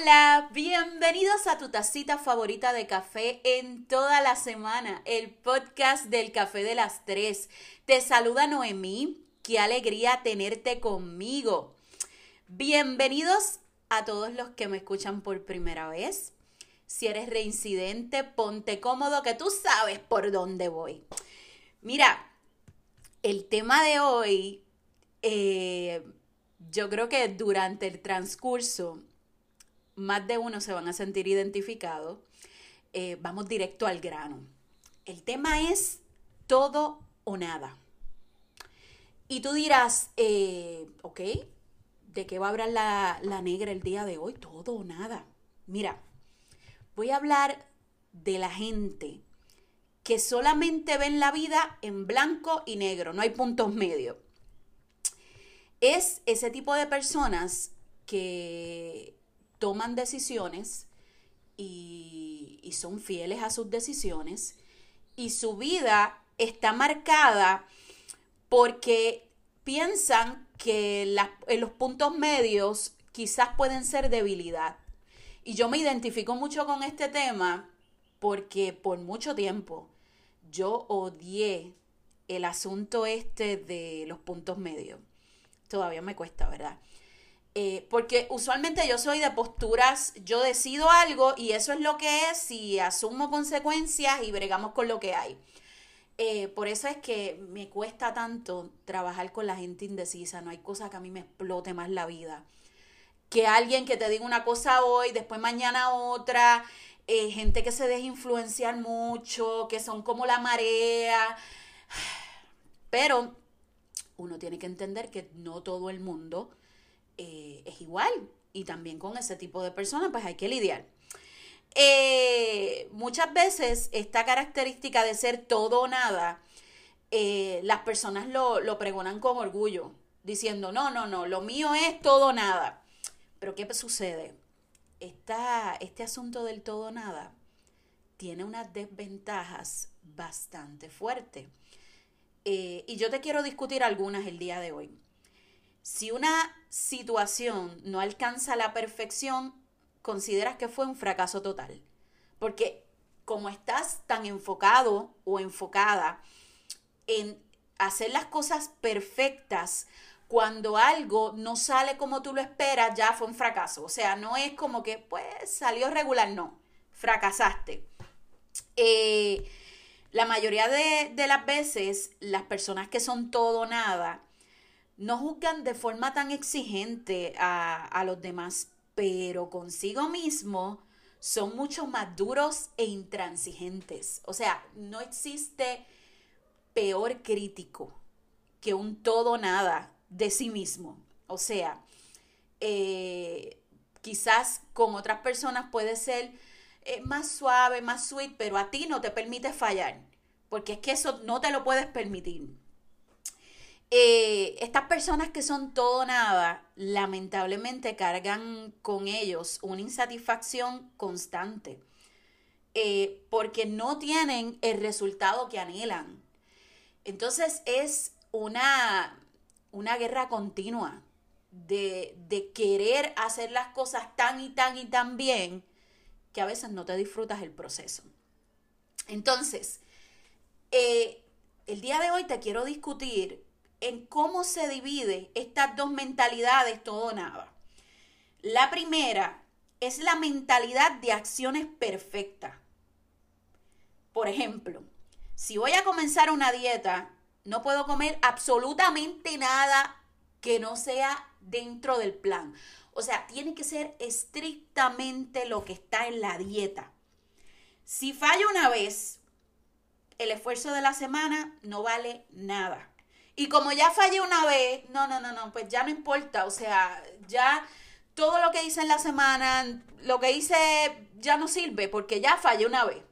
Hola, bienvenidos a tu tacita favorita de café en toda la semana, el podcast del café de las tres. Te saluda Noemí, qué alegría tenerte conmigo. Bienvenidos a todos los que me escuchan por primera vez. Si eres reincidente, ponte cómodo que tú sabes por dónde voy. Mira, el tema de hoy, eh, yo creo que durante el transcurso más de uno se van a sentir identificados. Eh, vamos directo al grano. El tema es todo o nada. Y tú dirás, eh, ok, ¿de qué va a hablar la, la negra el día de hoy? Todo o nada. Mira, voy a hablar de la gente que solamente ven la vida en blanco y negro, no hay puntos medios. Es ese tipo de personas que toman decisiones y, son fieles a sus decisiones y su vida está marcada porque piensan que los puntos medios quizás pueden ser debilidad. Y yo me identifico mucho con este tema porque por mucho tiempo yo odié el asunto este de los puntos medios. Todavía me cuesta, ¿verdad? Eh, porque usualmente yo soy de posturas, yo decido algo y eso es lo que es y asumo consecuencias y bregamos con lo que hay. Eh, por eso es que me cuesta tanto trabajar con la gente indecisa, no hay cosa que a mí me explote más la vida. Que alguien que te diga una cosa hoy, después mañana otra, eh, gente que se deja influenciar mucho, que son como la marea. Pero uno tiene que entender que no todo el mundo eh, es igual. Y también con ese tipo de personas, pues hay que lidiar. Eh, muchas veces esta característica de ser todo o nada, eh, las personas lo, lo pregonan con orgullo, diciendo, no, no, no, lo mío es todo o nada. Pero ¿qué sucede? Esta, este asunto del todo o nada tiene unas desventajas bastante fuertes. y yo te quiero discutir algunas el día de hoy. Si una situación no alcanza la perfección, consideras que fue un fracaso total. Porque como estás tan enfocado o enfocada en hacer las cosas perfectas, cuando algo no sale como tú lo esperas, ya fue un fracaso. O sea, no es como que, pues, salió regular, no, fracasaste. Eh, la mayoría de, de, las veces, las personas que son todo nada, no juzgan de forma tan exigente a, los demás, pero consigo mismo son mucho más duros e intransigentes. O sea, no existe peor crítico que un todo nada de sí mismo. O sea, eh, quizás con otras personas puede ser eh, más suave, más sweet, pero a ti no te permite fallar, porque es que eso no te lo puedes permitir. Eh, estas personas que son todo nada, lamentablemente cargan con ellos una insatisfacción constante, eh, porque no tienen el resultado que anhelan. Entonces es una, una guerra continua de, de, querer hacer las cosas tan y tan y tan bien que a veces no te disfrutas el proceso. Entonces, eh, el día de hoy te quiero discutir en cómo se divide estas dos mentalidades todo nada. La primera es la mentalidad de acciones perfectas. Por ejemplo, si voy a comenzar una dieta, no puedo comer absolutamente nada que no sea dentro del plan. O sea, tiene que ser estrictamente lo que está en la dieta. Si fallo una vez, el esfuerzo de la semana no vale nada. Y como ya fallé una vez, no, no, no, no, pues ya no importa, o sea, ya todo lo que hice en la semana, lo que hice ya no sirve porque ya fallé una vez.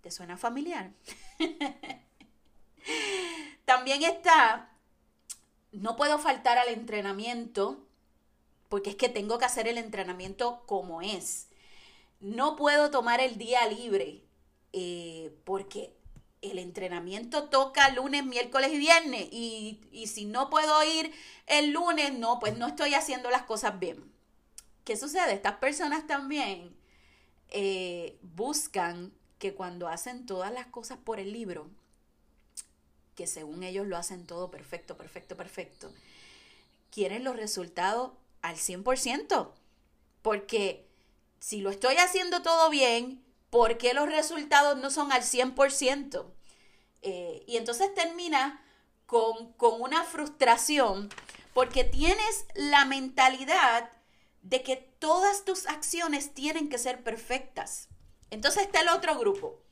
¿Te suena familiar? También está, no puedo faltar al entrenamiento porque es que tengo que hacer el entrenamiento como es. No puedo tomar el día libre eh, porque el entrenamiento toca lunes, miércoles y viernes. Y, si no puedo ir el lunes, no, pues no estoy haciendo las cosas bien. ¿qué sucede? Estas personas también eh, buscan que cuando hacen todas las cosas por el libro, que según ellos lo hacen todo perfecto, perfecto, perfecto, quieren los resultados al 100%. Porque si lo estoy haciendo todo bien, ¿por qué los resultados no son al 100%? Eh, y entonces termina con, con una frustración porque tienes la mentalidad de que todas tus acciones tienen que ser perfectas. Entonces está el otro grupo,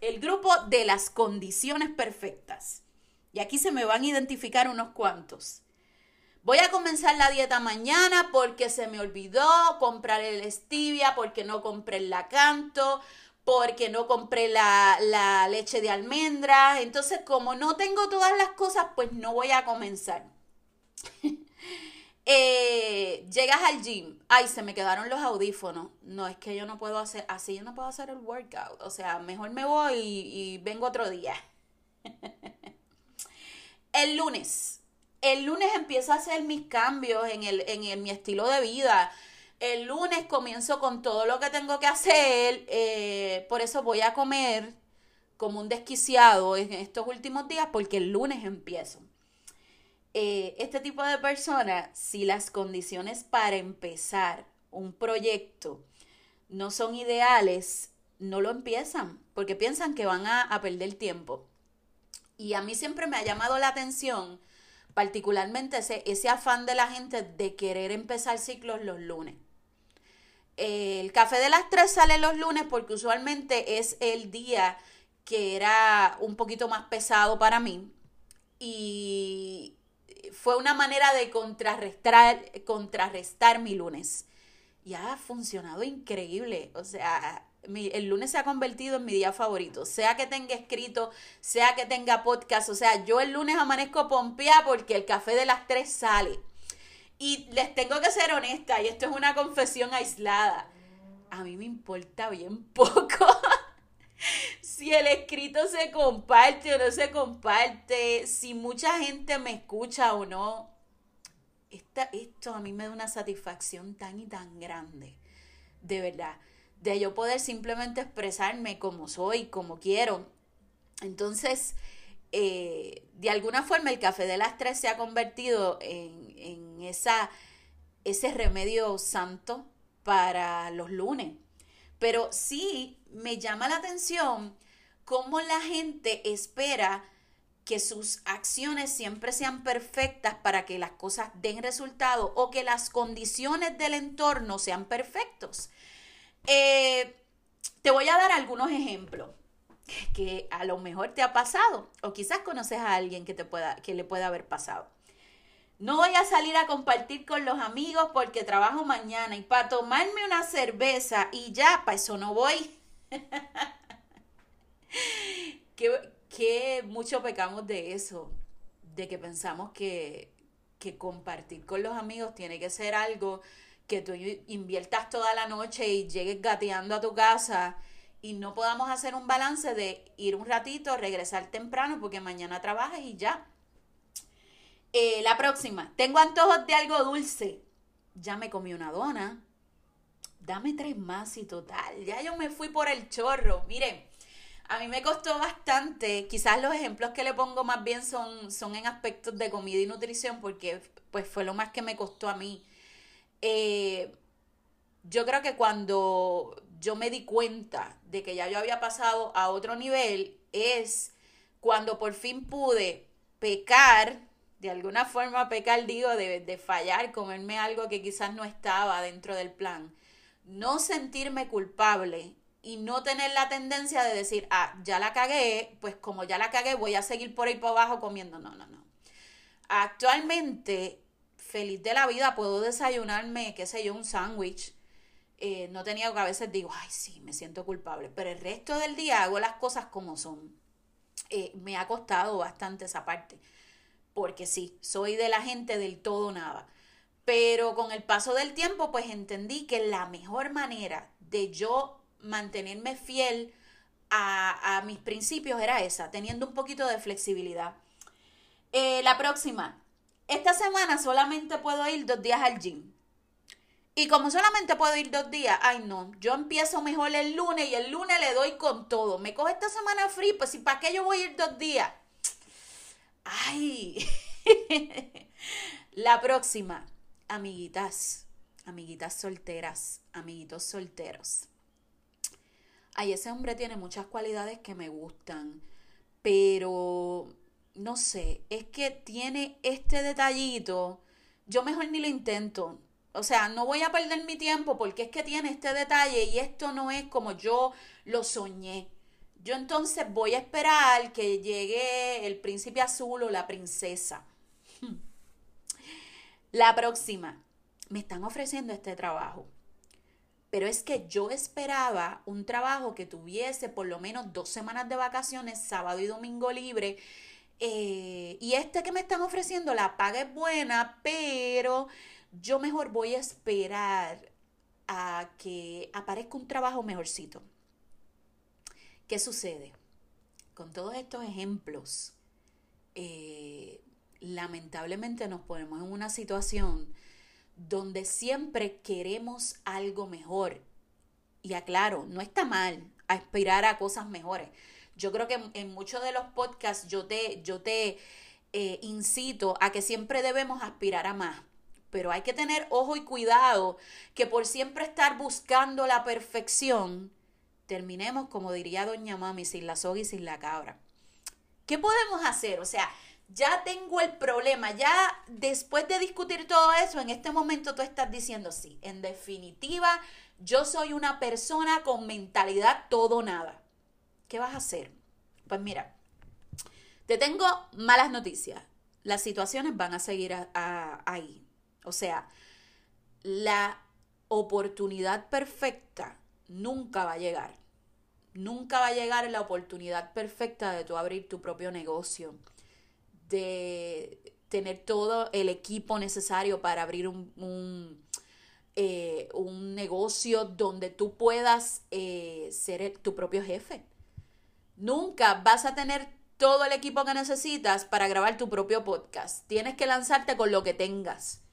el grupo de las condiciones perfectas. Y aquí se me van a identificar unos cuantos. Voy a comenzar la dieta mañana porque se me olvidó comprar el stevia, porque no compré el lacanto, porque no compré la, la leche de almendra. Entonces, como no tengo todas las cosas, pues no voy a comenzar. Eh, llegas al gym, ay, se me quedaron los audífonos. No, es que yo no puedo hacer, así yo no puedo hacer el workout. O sea, mejor me voy y, vengo otro día. el lunes, el lunes empiezo a hacer mis cambios en, el, en mi estilo de vida. El lunes comienzo con todo lo que tengo que hacer. Eh, por eso voy a comer como un desquiciado en estos últimos días porque el lunes empiezo. Eh, este tipo de personas, si las condiciones para empezar un proyecto no son ideales, no lo empiezan porque piensan que van a, perder tiempo. Y a mí siempre me ha llamado la atención, particularmente ese, ese afán de la gente de querer empezar ciclos los lunes. El café de las tres sale los lunes porque usualmente es el día que era un poquito más pesado para mí. Y, fue una manera de contrarrestar, contrarrestar mi lunes. Y ha funcionado increíble. O sea, el lunes se ha convertido en mi día favorito. Sea que tenga escrito, sea que tenga podcast. O sea, yo el lunes amanezco pompea porque el café de las tres sale. Y les tengo que ser honesta, y esto es una confesión aislada. A mí me importa bien poco si el escrito se comparte o no se comparte, si mucha gente me escucha o no. esto a mí me da una satisfacción tan y tan grande, de verdad, de yo poder simplemente expresarme como soy, como quiero. Entonces, eh, de alguna forma el café de las tres se ha convertido en, en esa, ese remedio santo para los lunes. Pero sí me llama la atención cómo la gente espera que sus acciones siempre sean perfectas para que las cosas den resultado o que las condiciones del entorno sean perfectos. Eh, te voy a dar algunos ejemplos que a lo mejor te ha pasado o quizás conoces a alguien que, te pueda, que le pueda haber pasado. No voy a salir a compartir con los amigos porque trabajo mañana y para tomarme una cerveza y ya, para eso no voy. que, mucho pecamos de eso, de que pensamos que, que compartir con los amigos tiene que ser algo que tú inviertas toda la noche y llegues gateando a tu casa y no podamos hacer un balance de ir un ratito, regresar temprano porque mañana trabajas y ya. Eh, la próxima, tengo antojos de algo dulce. Ya me comí una dona. Dame tres más y total. Ya yo me fui por el chorro. Miren, a mí me costó bastante, quizás los ejemplos que le pongo más bien son, son en aspectos de comida y nutrición, porque pues fue lo más que me costó a mí. Eh, yo creo que cuando yo me di cuenta de que ya yo había pasado a otro nivel, es cuando por fin pude pecar, de alguna forma pecar, digo, de, de fallar, comerme algo que quizás no estaba dentro del plan. No sentirme culpable y no tener la tendencia de decir, ah, ya la cagué, pues como ya la cagué, voy a seguir por ahí por abajo comiendo. No, no, no. Actualmente, feliz de la vida, puedo desayunarme, qué sé yo, un sándwich. Eh, no tenía que a veces digo, ay, sí, me siento culpable, pero el resto del día hago las cosas como son. Eh, me ha costado bastante esa parte, porque sí, soy de la gente del todo nada. Pero con el paso del tiempo, pues entendí que la mejor manera de yo mantenerme fiel a, mis principios era esa, teniendo un poquito de flexibilidad. Eh, la próxima. Esta semana solamente puedo ir dos días al gym. Y como solamente puedo ir dos días, ay no, yo empiezo mejor el lunes y el lunes le doy con todo. Me coge esta semana free, pues ¿y para qué yo voy a ir dos días? Ay, la próxima, amiguitas, amiguitas solteras, amiguitos solteros. Ay, ese hombre tiene muchas cualidades que me gustan, pero no sé, es que tiene este detallito, yo mejor ni lo intento. O sea, no voy a perder mi tiempo porque es que tiene este detalle y esto no es como yo lo soñé. Yo entonces voy a esperar que llegue el príncipe azul o la princesa. La próxima, me están ofreciendo este trabajo. Pero es que yo esperaba un trabajo que tuviese por lo menos dos semanas de vacaciones, sábado y domingo libre. Eh, y este que me están ofreciendo, la paga es buena, pero yo mejor voy a esperar a que aparezca un trabajo mejorcito. ¿Qué sucede? Con todos estos ejemplos, eh, lamentablemente nos ponemos en una situación donde siempre queremos algo mejor. Y aclaro, no está mal aspirar a cosas mejores. Yo creo que en, muchos de los podcasts yo te, yo te eh, incito a que siempre debemos aspirar a más pero hay que tener ojo y cuidado que por siempre estar buscando la perfección, terminemos, como diría doña Mami, sin la soga y sin la cabra. ¿Qué podemos hacer? O sea, ya tengo el problema, ya después de discutir todo eso, en este momento tú estás diciendo, sí, en definitiva, yo soy una persona con mentalidad todo nada. ¿Qué vas a hacer? Pues mira, te tengo malas noticias. Las situaciones van a seguir ahí. O sea, la oportunidad perfecta nunca va a llegar. Nunca va a llegar la oportunidad perfecta de tú abrir tu propio negocio, de tener todo el equipo necesario para abrir un, un, eh, negocio donde tú puedas eh, ser tu propio jefe. Nunca vas a tener todo el equipo que necesitas para grabar tu propio podcast. Tienes que lanzarte con lo que tengas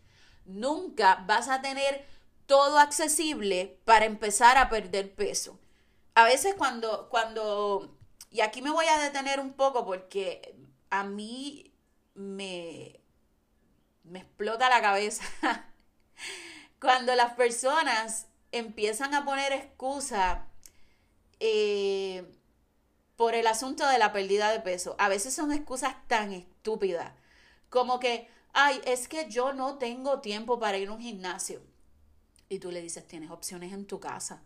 nunca vas a tener todo accesible para empezar a perder peso. A veces cuando, cuando, y aquí me voy a detener un poco porque a mí me, me explota la cabeza cuando las personas empiezan a poner excusa eh, por el asunto de la pérdida de peso. A veces son excusas tan estúpidas como que, ay, es que yo no tengo tiempo para ir a un gimnasio. Y tú le dices, tienes opciones en tu casa.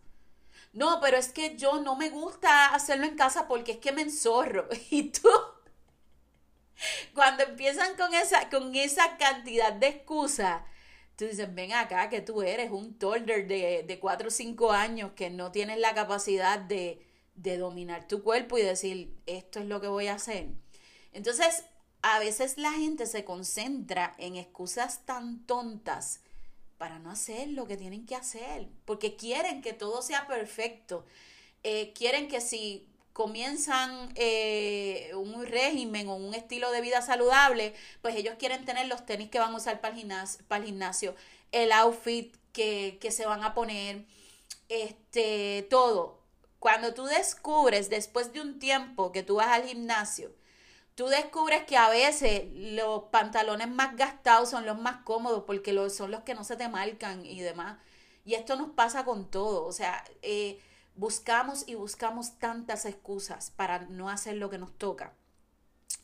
No, pero es que yo no me gusta hacerlo en casa porque es que me enzorro. Y tú, cuando empiezan con esa, con esa cantidad de excusas, tú dices, ven acá que tú eres un toddler de, de 4 o 5 años que no tienes la capacidad de, de dominar tu cuerpo y decir, esto es lo que voy a hacer. Entonces, a veces la gente se concentra en excusas tan tontas para no hacer lo que tienen que hacer, porque quieren que todo sea perfecto. Eh, quieren que si comienzan eh, un régimen o un estilo de vida saludable, pues ellos quieren tener los tenis que van a usar para el gimnasio, para el, gimnasio el outfit que, que se van a poner, este, todo. Cuando tú descubres después de un tiempo que tú vas al gimnasio, tú descubres que a veces los pantalones más gastados son los más cómodos porque son los que no se te marcan y demás. Y esto nos pasa con todo. O sea, eh, buscamos y buscamos tantas excusas para no hacer lo que nos toca.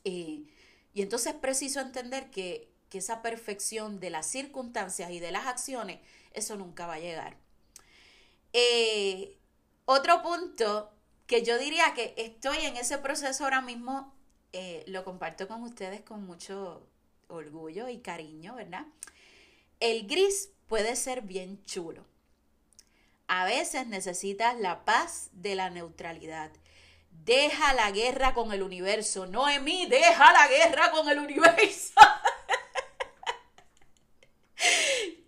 Eh, y entonces es preciso entender que, que esa perfección de las circunstancias y de las acciones, eso nunca va a llegar. Eh, otro punto que yo diría que estoy en ese proceso ahora mismo eh, lo comparto con ustedes con mucho orgullo y cariño, ¿verdad? El gris puede ser bien chulo. A veces necesitas la paz de la neutralidad. Deja la guerra con el universo. Noemí, deja la guerra con el universo.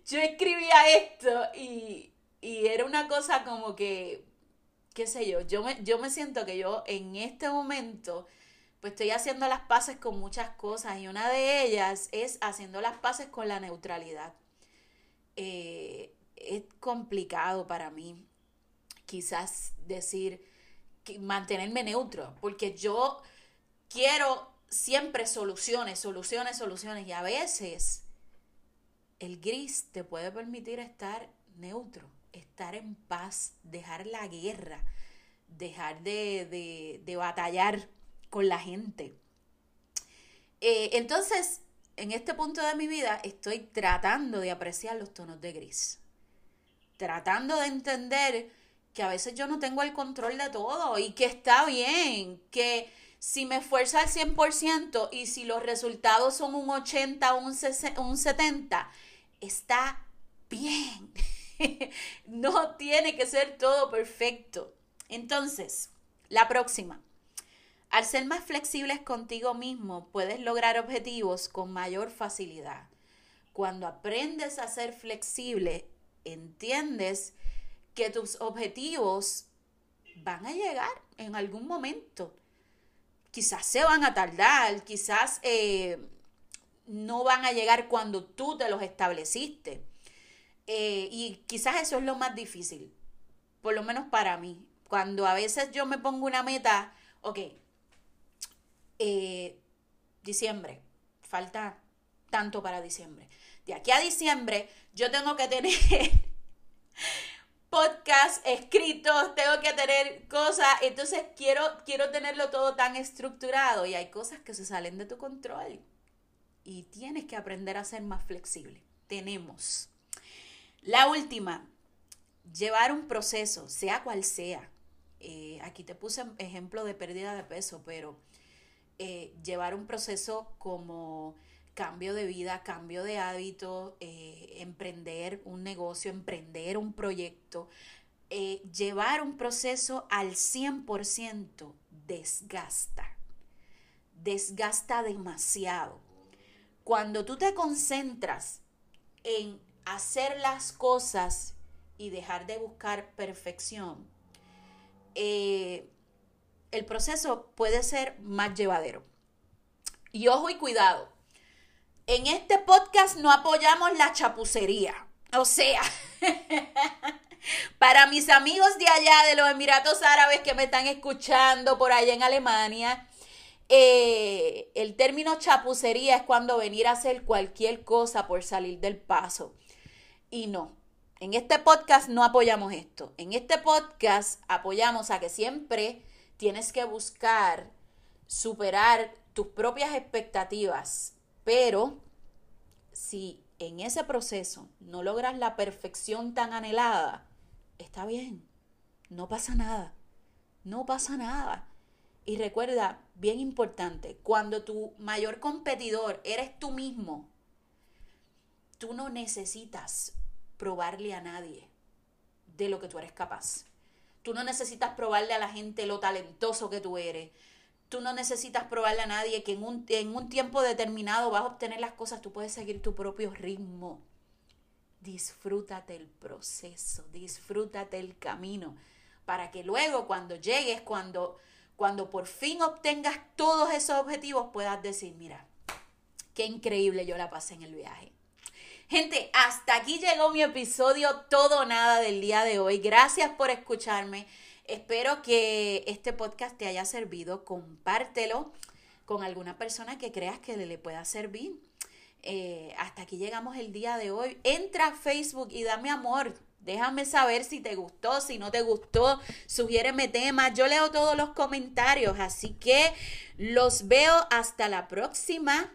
yo escribía esto y, y, era una cosa como que, qué sé yo, yo me, yo me siento que yo en este momento pues estoy haciendo las paces con muchas cosas y una de ellas es haciendo las paces con la neutralidad. Eh, es complicado para mí quizás decir, mantenerme neutro, porque yo quiero siempre soluciones, soluciones, soluciones, y a veces el gris te puede permitir estar neutro, estar en paz, dejar la guerra, dejar de, de, batallar con la gente. Eh, entonces, en este punto de mi vida estoy tratando de apreciar los tonos de gris, tratando de entender que a veces yo no tengo el control de todo y que está bien, que si me esfuerzo al 100% y si los resultados son un 80 o un, 70, está bien. no tiene que ser todo perfecto. Entonces, la próxima. Al ser más flexibles contigo mismo, puedes lograr objetivos con mayor facilidad. Cuando aprendes a ser flexible, entiendes que tus objetivos van a llegar en algún momento. Quizás se van a tardar, quizás eh, no van a llegar cuando tú te los estableciste. Eh, y quizás eso es lo más difícil, por lo menos para mí. Cuando a veces yo me pongo una meta, ok, eh, diciembre, falta tanto para diciembre. De aquí a diciembre yo tengo que tener podcast escritos, tengo que tener cosas, entonces quiero, quiero tenerlo todo tan estructurado y hay cosas que se salen de tu control y tienes que aprender a ser más flexible. Tenemos. La última, llevar un proceso, sea cual sea. Eh, aquí te puse ejemplo de pérdida de peso, pero eh, llevar un proceso como cambio de vida, cambio de hábito, eh, emprender un negocio, emprender un proyecto, eh, llevar un proceso al 100% desgasta, desgasta demasiado. Cuando tú te concentras en hacer las cosas y dejar de buscar perfección, eh, el proceso puede ser más llevadero. Y ojo y cuidado, en este podcast no apoyamos la chapucería. O sea, para mis amigos de allá de los Emiratos Árabes que me están escuchando por allá en Alemania, eh, el término chapucería es cuando venir a hacer cualquier cosa por salir del paso. Y no, en este podcast no apoyamos esto. En este podcast apoyamos a que siempre tienes que buscar superar tus propias expectativas pero si en ese proceso no logras la perfección tan anhelada, está bien, no pasa nada, no pasa nada. Y recuerda, bien importante, cuando tu mayor competidor eres tú mismo, tú no necesitas probarle a nadie de lo que tú eres capaz. Tú no necesitas probarle a la gente lo talentoso que tú eres. Tú no necesitas probarle a nadie que en un, en un tiempo determinado vas a obtener las cosas, tú puedes seguir tu propio ritmo. Disfrútate el proceso, disfrútate el camino, para que luego cuando llegues, cuando, cuando por fin obtengas todos esos objetivos, puedas decir, mira, qué increíble yo la pasé en el viaje. Gente, hasta aquí llegó mi episodio Todo Nada del día de hoy. Gracias por escucharme. Espero que este podcast te haya servido. Compártelo con alguna persona que creas que le pueda servir. Eh, hasta aquí llegamos el día de hoy. Entra a Facebook y dame amor. Déjame saber si te gustó, si no te gustó, sugiéreme temas. Yo leo todos los comentarios, así que los veo hasta la próxima.